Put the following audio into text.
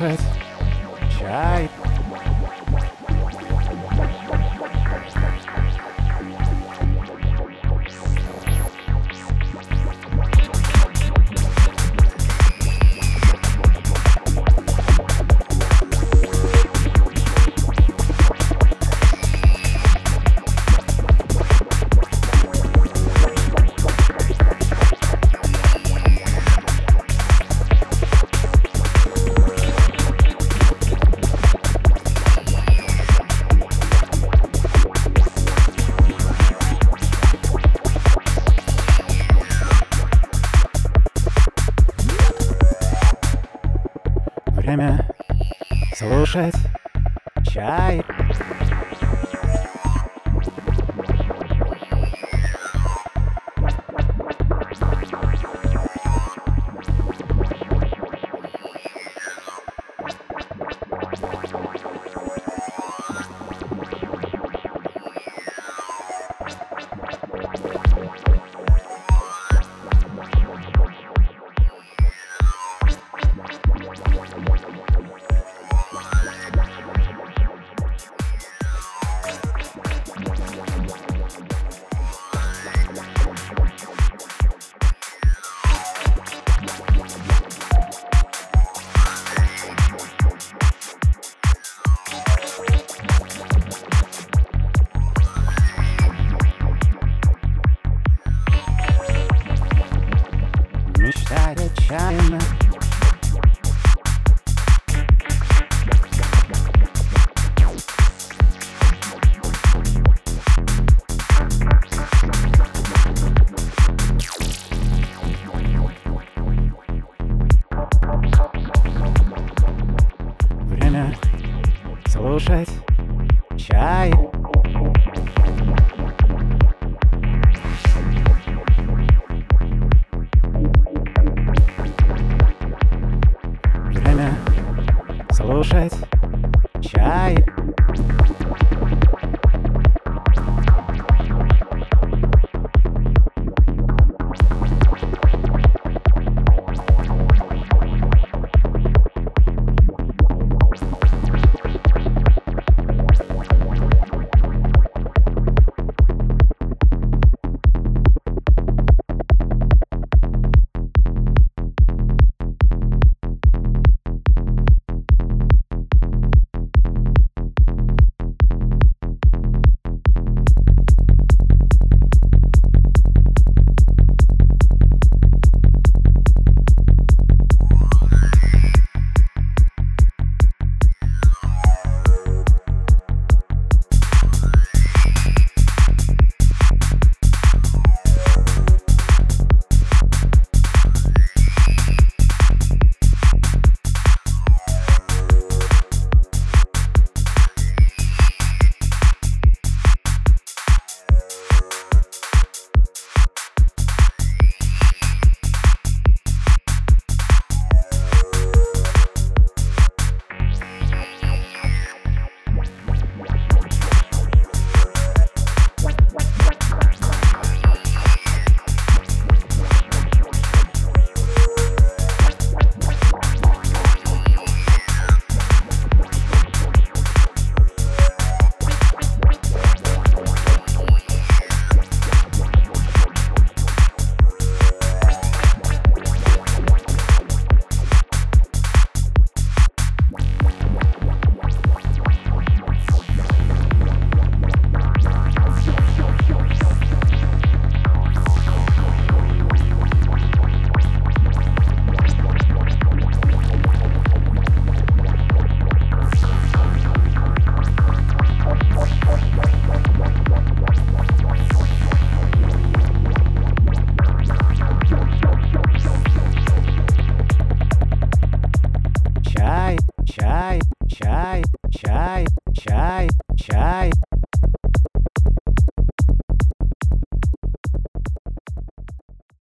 слушать Время слушать чай. Мечтать отчаянно Время слушать чай. Слушать чай. Чай, чай, чай, чай.